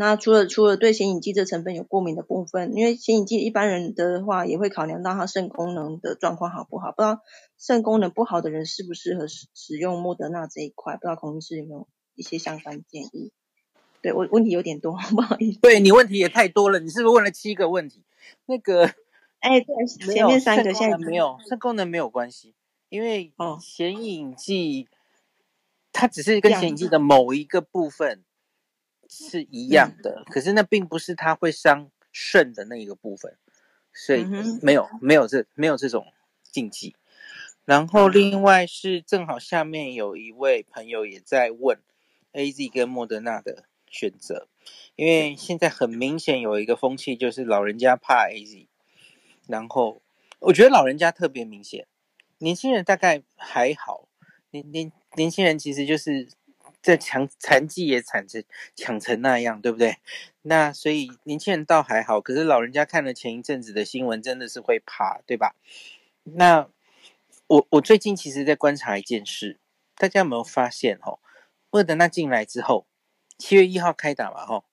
那除了除了对显影剂这成分有过敏的部分，因为显影剂一般人的话也会考量到他肾功能的状况好不好，不知道肾功能不好的人适不适合使使用莫德纳这一块，不知道孔医师有没有一些相关建议？对，我问题有点多，不好意思。对，你问题也太多了，你是不是问了七个问题？那个，哎，对，前面三个现在没有肾功能没有关系，因为显影剂它只是跟显影剂的某一个部分。是一样的，可是那并不是它会伤肾的那一个部分，所以没有没有这没有这种禁忌。然后另外是正好下面有一位朋友也在问 AZ 跟莫德纳的选择，因为现在很明显有一个风气就是老人家怕 AZ，然后我觉得老人家特别明显，年轻人大概还好，年年年轻人其实就是。这强残疾也惨成抢成那样，对不对？那所以年轻人倒还好，可是老人家看了前一阵子的新闻，真的是会怕，对吧？那我我最近其实在观察一件事，大家有没有发现？哦，莫德纳进来之后，七月一号开打嘛，哈，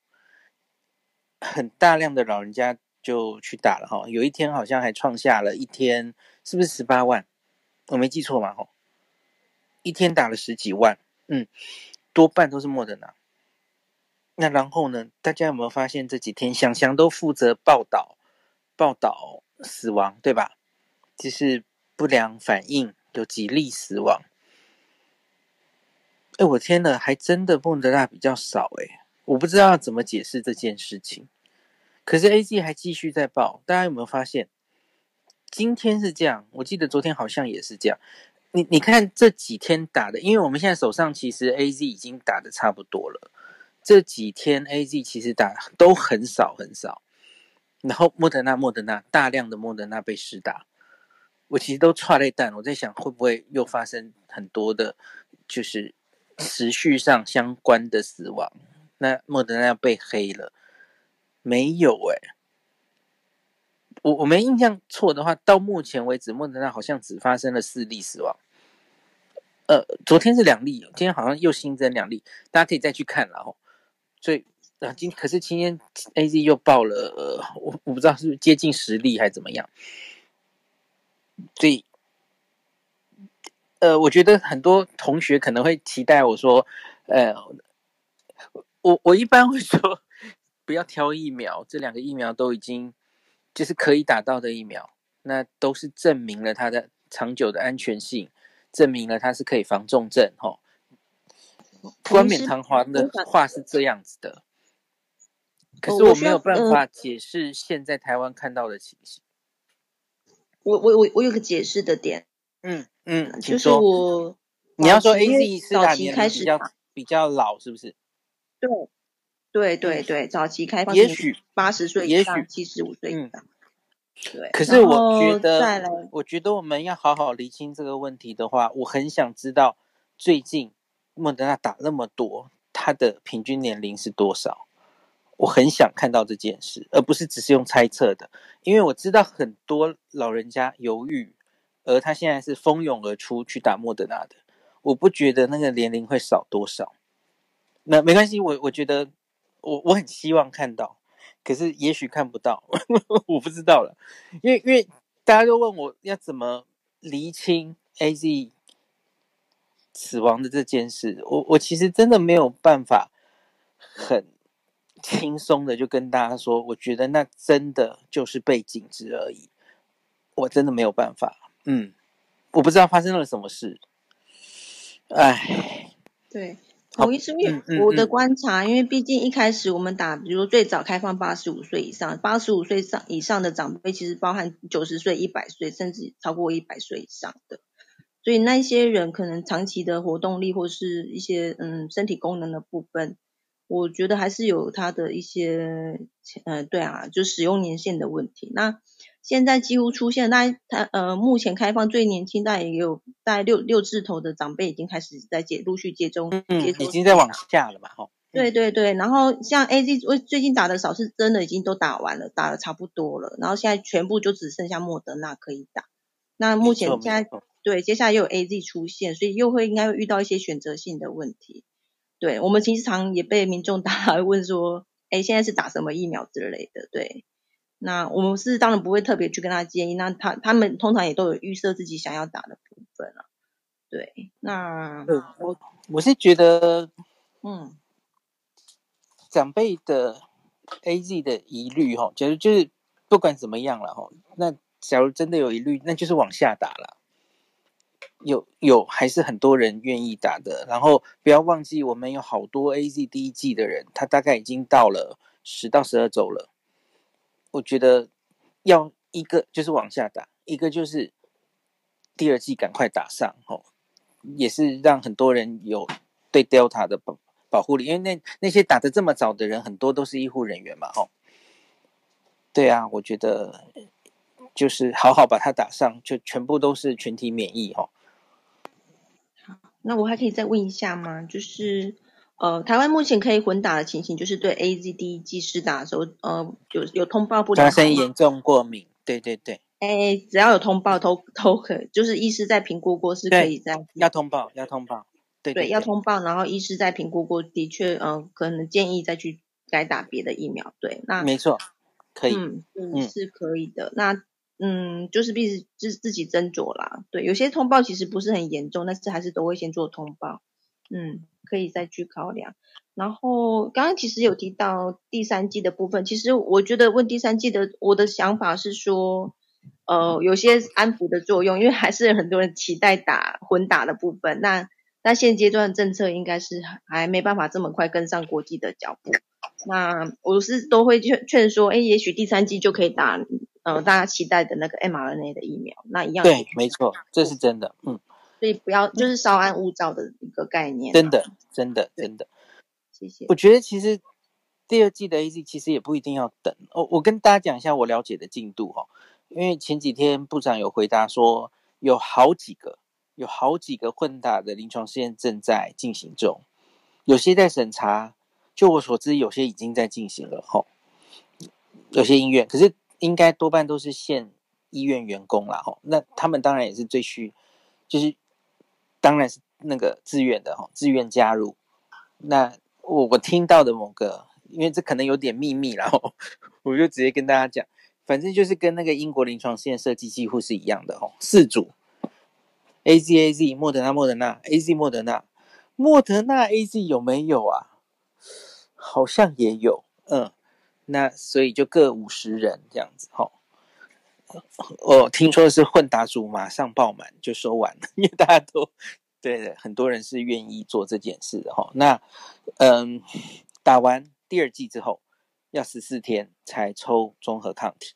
很大量的老人家就去打了，哈，有一天好像还创下了一天，是不是十八万？我没记错嘛，哈，一天打了十几万，嗯。多半都是莫德纳。那然后呢？大家有没有发现这几天祥祥都负责报道报道死亡，对吧？就是不良反应有几例死亡。哎，我天呐，还真的莫德纳比较少哎，我不知道怎么解释这件事情。可是 A G 还继续在报，大家有没有发现？今天是这样，我记得昨天好像也是这样。你你看这几天打的，因为我们现在手上其实 AZ 已经打的差不多了。这几天 AZ 其实打都很少很少，然后莫德纳莫德纳大量的莫德纳被施打，我其实都踹了一弹，我在想会不会又发生很多的，就是持续上相关的死亡。那莫德纳要被黑了没有？哎。我我没印象错的话，到目前为止，莫德纳好像只发生了四例死亡。呃，昨天是两例，今天好像又新增两例，大家可以再去看了哦。所以啊，今可是今天 AZ 又报了，呃，我我不知道是不是接近十例还是怎么样。所以，呃，我觉得很多同学可能会期待我说，呃，我我一般会说不要挑疫苗，这两个疫苗都已经。就是可以打到的疫苗，那都是证明了它的长久的安全性，证明了它是可以防重症。哈，冠冕堂皇的话是这样子的，可是我没有办法解释现在台湾看到的情形。我我我我有个解释的点，嗯嗯，就是我你要说 AZ 是早期开始比较比较老，是不是？对。对对对，早期开放，也许八十岁以上，七十五岁以上。嗯、对，可是我觉得，我觉得我们要好好厘清这个问题的话，我很想知道最近莫德纳打那么多，他的平均年龄是多少？我很想看到这件事，而不是只是用猜测的，因为我知道很多老人家犹豫，而他现在是蜂拥而出去打莫德纳的，我不觉得那个年龄会少多少。那没关系，我我觉得。我我很希望看到，可是也许看不到，我不知道了。因为因为大家都问我要怎么厘清 AZ 死亡的这件事，我我其实真的没有办法很轻松的就跟大家说，我觉得那真的就是被禁止而已，我真的没有办法。嗯，我不知道发生了什么事。哎，对。同意是因为我的观察，因为毕竟一开始我们打，比如说最早开放八十五岁以上，八十五岁上以上的长辈，其实包含九十岁、一百岁，甚至超过一百岁以上的，所以那些人可能长期的活动力或是一些嗯身体功能的部分，我觉得还是有他的一些呃对啊，就使用年限的问题。那现在几乎出现，那他呃，目前开放最年轻，大概也有大概六六字头的长辈已经开始在接陆续接种，嗯，已经在往下了嘛，哈。对对对，然后像 AZ，我最近打的少，是真的已经都打完了，打的差不多了，然后现在全部就只剩下莫德纳可以打。那目前现在对，接下来又有 AZ 出现，所以又会应该会遇到一些选择性的问题。对，我们经常也被民众打来 问说，哎，现在是打什么疫苗之类的，对。那我们是当然不会特别去跟他建议，那他他们通常也都有预设自己想要打的部分啊。对，那我我是觉得，嗯，长辈的 AZ 的疑虑哈，假如就是不管怎么样了哈，那假如真的有疑虑，那就是往下打了。有有还是很多人愿意打的，然后不要忘记我们有好多 AZ 第一季的人，他大概已经到了十到十二周了。我觉得要一个就是往下打，一个就是第二季赶快打上哦，也是让很多人有对 Delta 的保保护力，因为那那些打的这么早的人，很多都是医护人员嘛吼。对啊，我觉得就是好好把它打上，就全部都是全体免疫哦。好，那我还可以再问一下吗？就是。呃，台湾目前可以混打的情形，就是对 AZ 第一剂施打的时候，呃，有有通报不良，发生严重过敏，对对对。哎，只要有通报都都可以，就是医师在评估过是可以在。要通报，要通报。对对，要通报，然后医师在评估过，的确，嗯、呃，可能建议再去改打别的疫苗。对，那没错，可以，嗯嗯，是可以的。那嗯，就是必须自自己斟酌啦。对，有些通报其实不是很严重，但是还是都会先做通报。嗯。可以再去考量。然后刚刚其实有提到第三季的部分，其实我觉得问第三季的，我的想法是说，呃，有些安抚的作用，因为还是很多人期待打混打的部分。那那现阶段政策应该是还没办法这么快跟上国际的脚步。那我是都会劝劝说，哎，也许第三季就可以打，呃，大家期待的那个 mRNA 的疫苗。那一样对，没错，这是真的，嗯。所以不要就是稍安勿躁的一个概念，真的，真的，真的，谢谢。我觉得其实第二季的 AZ 其实也不一定要等。我我跟大家讲一下我了解的进度哦，因为前几天部长有回答说有好几个有好几个混打的临床试验正在进行中，有些在审查，就我所知有些已经在进行了哈，有些医院，可是应该多半都是现医院员工啦哈，那他们当然也是最需就是。当然是那个自愿的哈，自愿加入。那我我听到的某个，因为这可能有点秘密，然 后我就直接跟大家讲，反正就是跟那个英国临床试验设计几乎是一样的哈，四组，A Z A Z，莫德纳莫德纳，A Z 莫德纳，莫德纳 A Z 有没有啊？好像也有，嗯，那所以就各五十人这样子哈，我听说是混打组马上爆满就收完了，因为大家都对对，很多人是愿意做这件事的哈。那嗯，打完第二剂之后要十四天才抽综合抗体，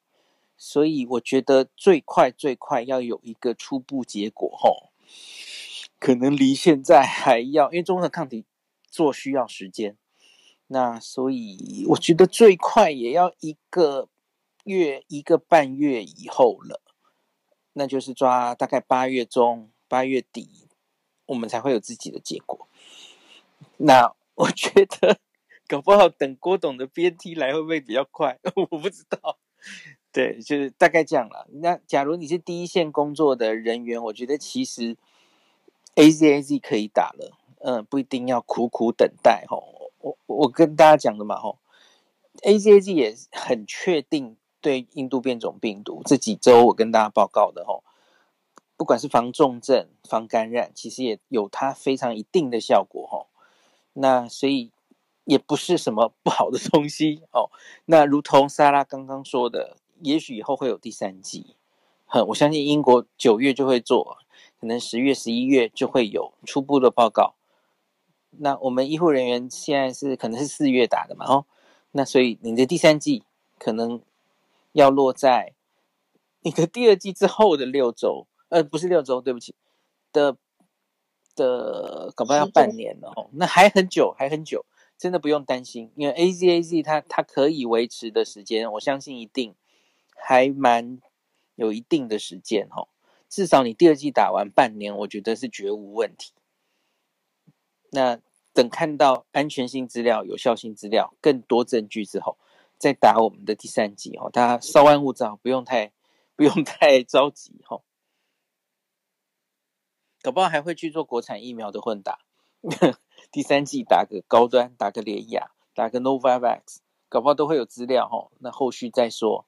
所以我觉得最快最快要有一个初步结果哈，可能离现在还要，因为综合抗体做需要时间，那所以我觉得最快也要一个。月一个半月以后了，那就是抓大概八月中、八月底，我们才会有自己的结果。那我觉得搞不好等郭董的 BNT 来会不会比较快？我不知道。对，就是大概这样了。那假如你是第一线工作的人员，我觉得其实 AZAZ 可以打了，嗯，不一定要苦苦等待吼。我我跟大家讲的嘛吼，AZAZ 也很确定。对印度变种病毒这几周我跟大家报告的吼，不管是防重症、防感染，其实也有它非常一定的效果吼。那所以也不是什么不好的东西哦。那如同莎拉刚刚说的，也许以后会有第三季，哼，我相信英国九月就会做，可能十月、十一月就会有初步的报告。那我们医护人员现在是可能是四月打的嘛哦，那所以你的第三季可能。要落在你的第二季之后的六周，呃，不是六周，对不起，的的，搞不好要半年了哦，那还很久，还很久，真的不用担心，因为 AZAZ 它它可以维持的时间，我相信一定还蛮有一定的时间哦，至少你第二季打完半年，我觉得是绝无问题。那等看到安全性资料、有效性资料、更多证据之后。再打我们的第三季哦，大家稍安勿躁，不用太 不用太着急哈。搞不好还会去做国产疫苗的混打，第三季打个高端，打个联亚，打个 Novavax，搞不好都会有资料哈。那后续再说，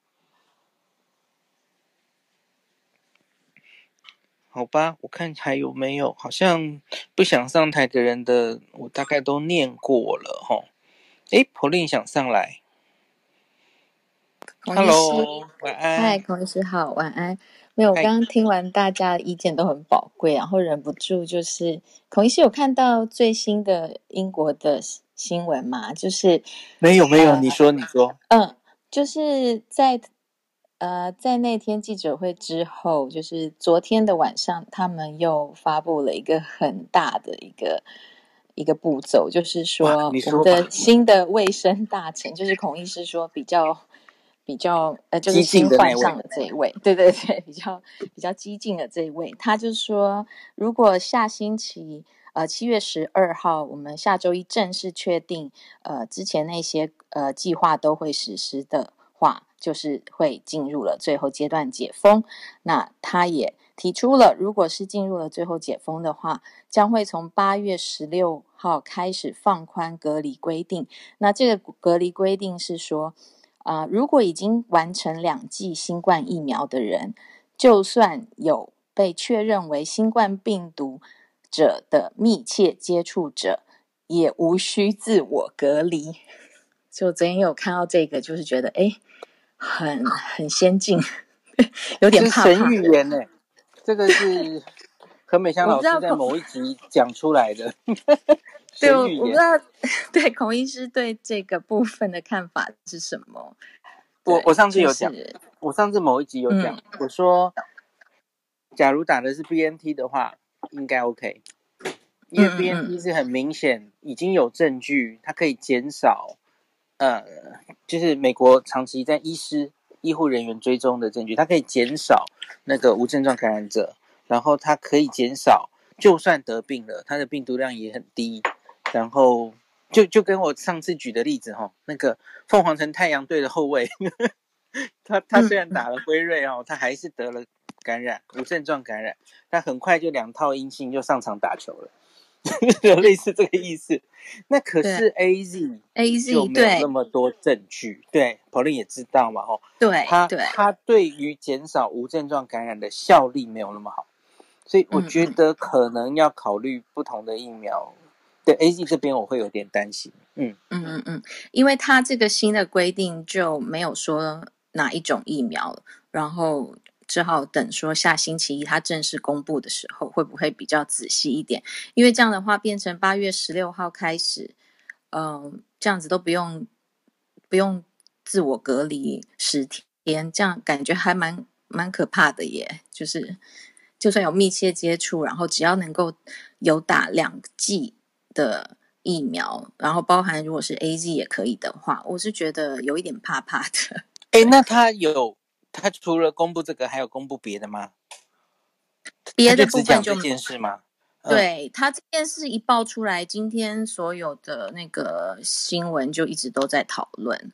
好吧？我看还有没有？好像不想上台的人的，我大概都念过了哈。诶，Pauline 想上来。Hello，晚安。嗨，孔医师好，晚安。没有，我刚刚听完大家的意见都很宝贵，然后忍不住就是，孔医师有看到最新的英国的新闻吗？就是没有没有，你说你说。嗯，就是在呃在那天记者会之后，就是昨天的晚上，他们又发布了一个很大的一个一个步骤，就是说我们的新的卫生大臣，就是孔医师说比较。比较呃，就是新换上的这一位，对 对对，比较比较激进的这一位，他就说，如果下星期呃七月十二号，我们下周一正式确定呃之前那些呃计划都会实施的话，就是会进入了最后阶段解封。那他也提出了，如果是进入了最后解封的话，将会从八月十六号开始放宽隔离规定。那这个隔离规定是说。啊、呃，如果已经完成两剂新冠疫苗的人，就算有被确认为新冠病毒者的密切接触者，也无需自我隔离。就昨天有看到这个，就是觉得哎，很很先进，有点怕，怕。神预言呢？这个是 何美香老师在某一集讲出来的。对，我不知道，对孔医师对这个部分的看法是什么？我我上次有讲，就是、我上次某一集有讲，嗯、我说，假如打的是 BNT 的话，应该 OK，因为 BNT 是很明显已经有证据，它可以减少，呃，就是美国长期在医师医护人员追踪的证据，它可以减少那个无症状感染者，然后它可以减少，就算得病了，它的病毒量也很低。然后就就跟我上次举的例子哈，那个凤凰城太阳队的后卫，他他虽然打了辉瑞哦，他还是得了感染，无症状感染，他很快就两套阴性就上场打球了，有类似这个意思。那可是 A Z A Z 就没有那么多证据，对，Pauline 也知道嘛，哦，对，他他对于减少无症状感染的效力没有那么好，所以我觉得可能要考虑不同的疫苗。对 AZ 这边我会有点担心，嗯嗯嗯嗯，因为它这个新的规定就没有说哪一种疫苗，然后只好等说下星期一他正式公布的时候，会不会比较仔细一点？因为这样的话，变成八月十六号开始，嗯、这样子都不用不用自我隔离十天，这样感觉还蛮蛮可怕的耶。就是就算有密切接触，然后只要能够有打两剂的。疫苗，然后包含如果是 AZ 也可以的话，我是觉得有一点怕怕的。哎，那他有他除了公布这个，还有公布别的吗？别的部分就这件事吗？对，他这件事一爆出来，今天所有的那个新闻就一直都在讨论。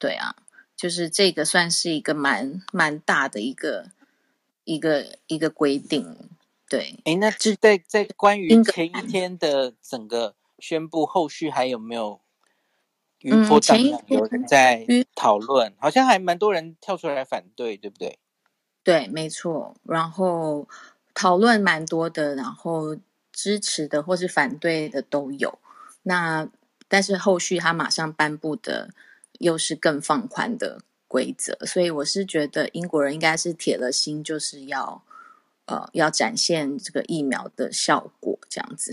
对啊，就是这个算是一个蛮蛮大的一个一个一个规定。对，哎，那这在在关于前一天的整个。宣布后续还有没有余波荡漾？有人在讨论，嗯、好像还蛮多人跳出来反对，对不对？对，没错。然后讨论蛮多的，然后支持的或是反对的都有。那但是后续他马上颁布的又是更放宽的规则，所以我是觉得英国人应该是铁了心，就是要呃要展现这个疫苗的效果，这样子，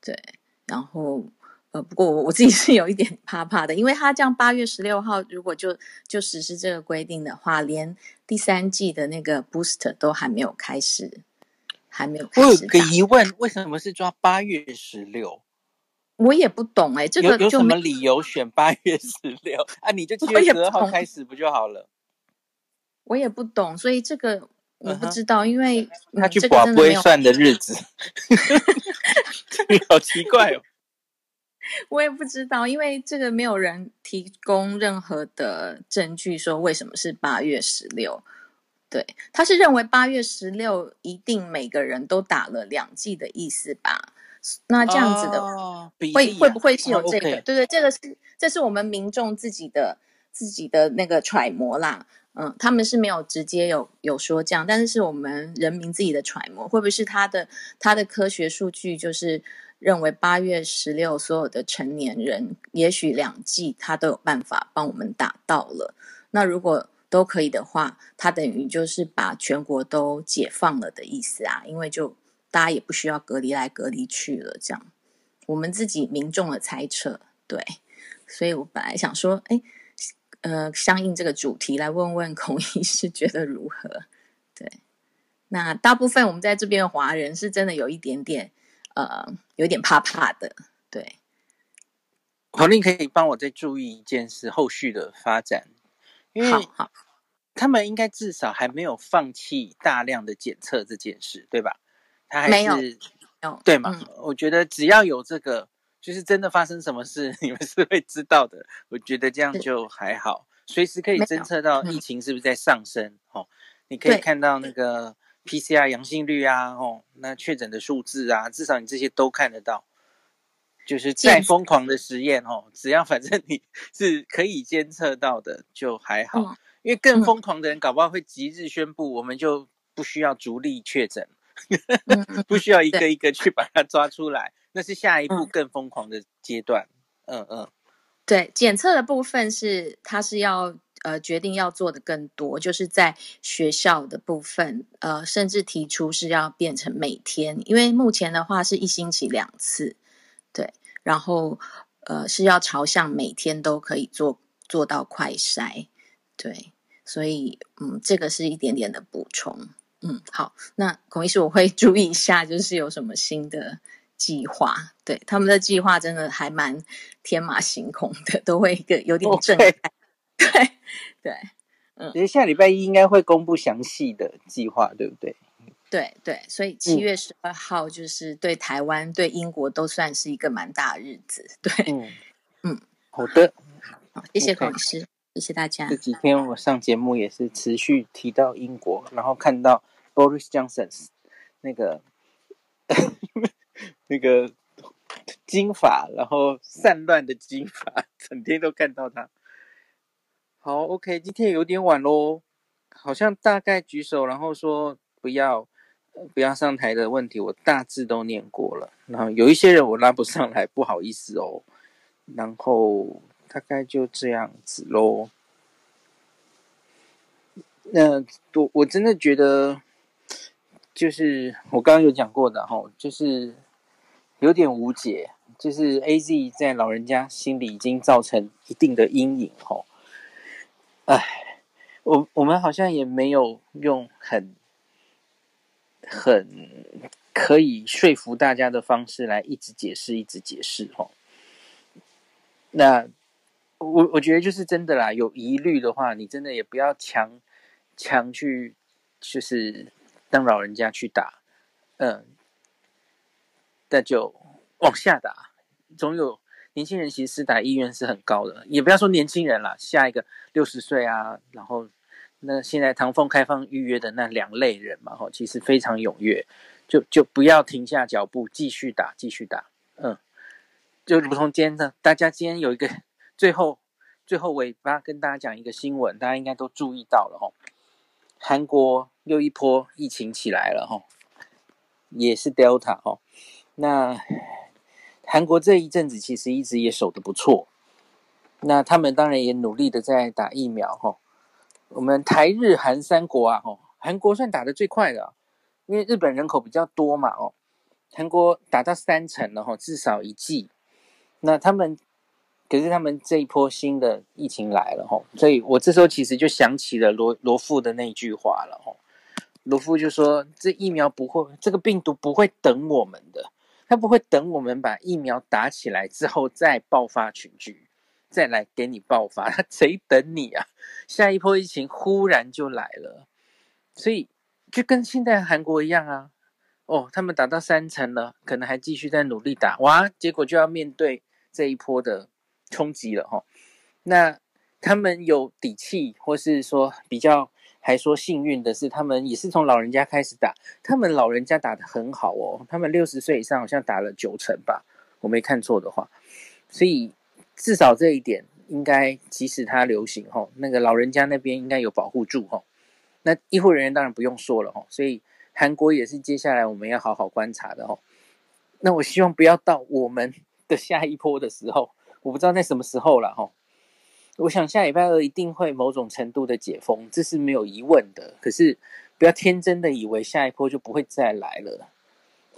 对。然后，呃，不过我我自己是有一点怕怕的，因为他这样八月十六号如果就就实施这个规定的话，连第三季的那个 booster 都还没有开始，还没有开始。我有个疑问，为什么是抓八月十六？我也不懂哎，这个有有什么理由选八月十六 啊？你就七月十二号开始不就好了？我也不懂，所以这个我不知道，uh. 因为他去寡不会算的日子。好奇怪哦，我也不知道，因为这个没有人提供任何的证据说为什么是八月十六。对，他是认为八月十六一定每个人都打了两剂的意思吧？那这样子的、哦、会会不会是有这个？哦 okay、对对，这个是这是我们民众自己的自己的那个揣摩啦。嗯，他们是没有直接有有说这样，但是是我们人民自己的揣摩，会不会是他的他的科学数据就是认为八月十六所有的成年人，也许两剂他都有办法帮我们打到了。那如果都可以的话，他等于就是把全国都解放了的意思啊，因为就大家也不需要隔离来隔离去了，这样我们自己民众的猜测，对，所以我本来想说，哎。呃，相应这个主题来问问孔医师觉得如何？对，那大部分我们在这边的华人是真的有一点点呃，有点怕怕的。对，黄令可以帮我再注意一件事，后续的发展，因为好，他们应该至少还没有放弃大量的检测这件事，对吧？他还是没有，有对吗？嗯，我觉得只要有这个。就是真的发生什么事，你们是会知道的。我觉得这样就还好，随时可以侦测到疫情是不是在上升。哦，你可以看到那个 PCR 阳性率啊，哦，那确诊的数字啊，至少你这些都看得到。就是再疯狂的实验哦，只要反正你 是可以监测到的，就还好。因为更疯狂的人，搞不好会即日宣布，我们就不需要逐例确诊，不需要一个一个去把它抓出来。那是下一步更疯狂的阶段，嗯嗯，嗯，对，检测的部分是他是要呃决定要做的更多，就是在学校的部分，呃，甚至提出是要变成每天，因为目前的话是一星期两次，对，然后呃是要朝向每天都可以做做到快筛，对，所以嗯，这个是一点点的补充，嗯，好，那孔医师我会 注意一下，就是有什么新的。计划，对，他们的计划真的还蛮天马行空的，都会一个有点震撼。对对，嗯，其实下礼拜一应该会公布详细的计划，对不对？对对，所以七月十二号就是对台湾、嗯、对英国都算是一个蛮大的日子。对，嗯嗯，好的，好，谢谢孔医师，谢谢大家。这几天我上节目也是持续提到英国，然后看到 Boris Johnson 那个。那个金发，然后散乱的金发，整天都看到他。好，OK，今天有点晚喽，好像大概举手，然后说不要不要上台的问题，我大致都念过了。然后有一些人我拉不上来，不好意思哦。然后大概就这样子喽。那我我真的觉得，就是我刚刚有讲过的哈，就是有点无解。就是 AZ 在老人家心里已经造成一定的阴影哈。哎，我我们好像也没有用很很可以说服大家的方式来一直解释，一直解释哈。那我我觉得就是真的啦，有疑虑的话，你真的也不要强强去，就是让老人家去打，嗯，那就往下打。总有年轻人其实打意愿是很高的，也不要说年轻人啦，下一个六十岁啊，然后那现在唐凤开放预约的那两类人嘛，哈，其实非常踊跃，就就不要停下脚步，继续打，继续打，嗯。就如同今天的，大家今天有一个最后最后尾巴跟大家讲一个新闻，大家应该都注意到了哈。韩国又一波疫情起来了哈，也是 Delta 哈。那韩国这一阵子其实一直也守得不错，那他们当然也努力的在打疫苗哈。我们台日韩三国啊哈，韩国算打得最快的，因为日本人口比较多嘛哦。韩国打到三成了哈，至少一季。那他们，可是他们这一波新的疫情来了吼，所以我这时候其实就想起了罗罗富的那句话了吼。罗富就说：“这疫苗不会，这个病毒不会等我们的，他不会等我们把疫苗打起来之后再爆发群聚，再来给你爆发，他谁等你啊？下一波疫情忽然就来了，所以就跟现在韩国一样啊。哦，他们打到三层了，可能还继续在努力打，哇，结果就要面对。”这一波的冲击了哈，那他们有底气，或是说比较还说幸运的是，他们也是从老人家开始打，他们老人家打得很好哦，他们六十岁以上好像打了九成吧，我没看错的话，所以至少这一点应该即使它流行哈，那个老人家那边应该有保护住哈，那医护人员当然不用说了哈，所以韩国也是接下来我们要好好观察的哈，那我希望不要到我们。的下一波的时候，我不知道在什么时候了哈。我想下礼拜二一定会某种程度的解封，这是没有疑问的。可是不要天真的以为下一波就不会再来了。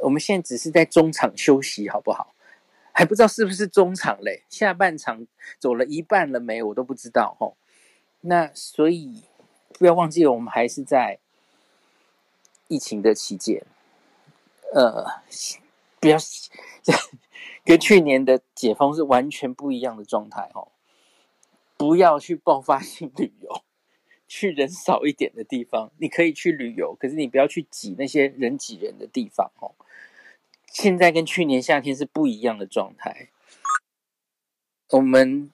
我们现在只是在中场休息，好不好？还不知道是不是中场嘞？下半场走了一半了没？我都不知道哈。那所以不要忘记了，我们还是在疫情的期间。呃，不要。跟去年的解封是完全不一样的状态哦，不要去爆发性旅游，去人少一点的地方，你可以去旅游，可是你不要去挤那些人挤人的地方哦。现在跟去年夏天是不一样的状态，我们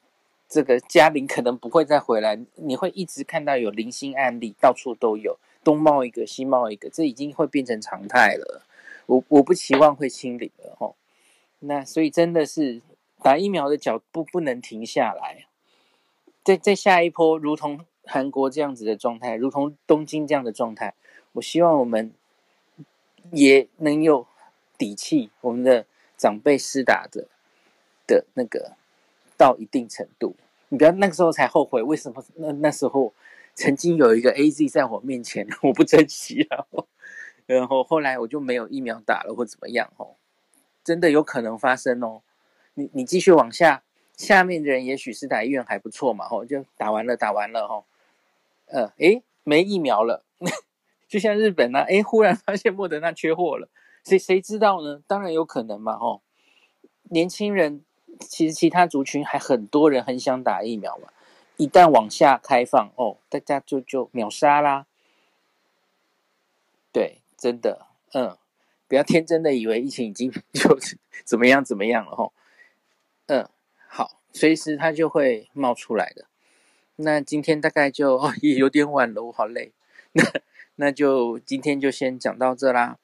这个嘉玲可能不会再回来，你会一直看到有零星案例，到处都有，东冒一个，西冒一个，这已经会变成常态了。我我不期望会清零了哦。那所以真的是打疫苗的脚步不能停下来，在在下一波，如同韩国这样子的状态，如同东京这样的状态，我希望我们也能有底气，我们的长辈施打的的那个到一定程度，你不要那个时候才后悔，为什么那那时候曾经有一个 AZ 在我面前，我不珍惜，然后然后后来我就没有疫苗打了或怎么样哦。真的有可能发生哦，你你继续往下，下面的人也许是打医院还不错嘛，吼，就打完了，打完了，吼，呃，诶，没疫苗了，就像日本啊，诶，忽然发现莫德纳缺货了，谁谁知道呢？当然有可能嘛，吼，年轻人其实其他族群还很多人很想打疫苗嘛，一旦往下开放，哦，大家就就秒杀啦，对，真的，嗯。不要天真的以为疫情已经 就怎么样怎么样了吼，随时它就会冒出来的。那今天大概就也有点晚了，我好累。那那就今天就先讲到这啦。